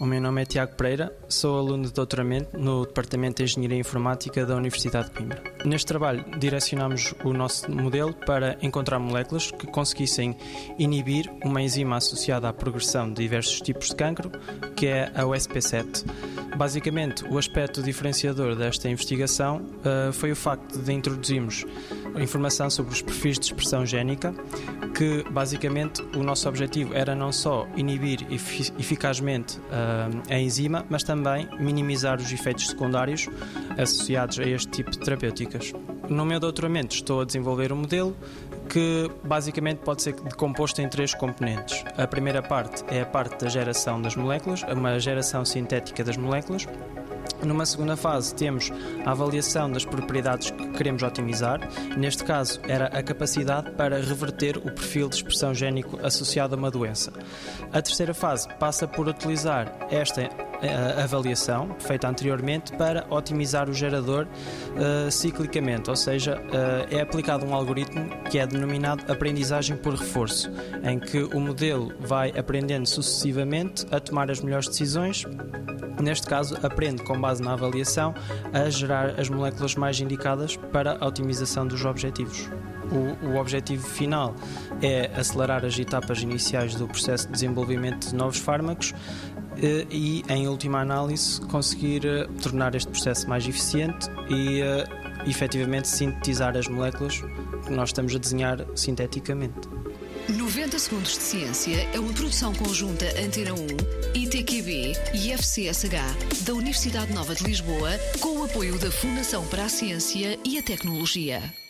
O meu nome é Tiago Pereira, sou aluno de doutoramento no Departamento de Engenharia Informática da Universidade de Coimbra. Neste trabalho, direcionamos o nosso modelo para encontrar moléculas que conseguissem inibir uma enzima associada à progressão de diversos tipos de cancro, que é a USP7. Basicamente, o aspecto diferenciador desta investigação uh, foi o facto de introduzirmos informação sobre os perfis de expressão génica, que basicamente o nosso objetivo era não só inibir eficazmente uh, a enzima, mas também minimizar os efeitos secundários associados a este tipo de terapêuticas. No meu doutoramento estou a desenvolver um modelo que basicamente pode ser decomposto em três componentes. A primeira parte é a parte da geração das moléculas, uma geração sintética das moléculas. Numa segunda fase, temos a avaliação das propriedades que queremos otimizar. Neste caso, era a capacidade para reverter o perfil de expressão génico associado a uma doença. A terceira fase passa por utilizar esta avaliação feita anteriormente para otimizar o gerador uh, ciclicamente, ou seja, uh, é aplicado um algoritmo que é denominado aprendizagem por reforço, em que o modelo vai aprendendo sucessivamente a tomar as melhores decisões. Neste caso, aprende com base na avaliação a gerar as moléculas mais indicadas para a otimização dos objetivos. O, o, objetivo final é acelerar as etapas iniciais do processo de desenvolvimento de novos fármacos e, em última análise, conseguir eh, tornar este processo mais eficiente e uh, efetivamente sintetizar as moléculas que nós estamos a desenhar sinteticamente. 90 Segundos de Ciência é uma produção conjunta Antena 1, ITQB e FCSH da Universidade Nova de Lisboa, com o apoio da Fundação para a Ciência e a Tecnologia.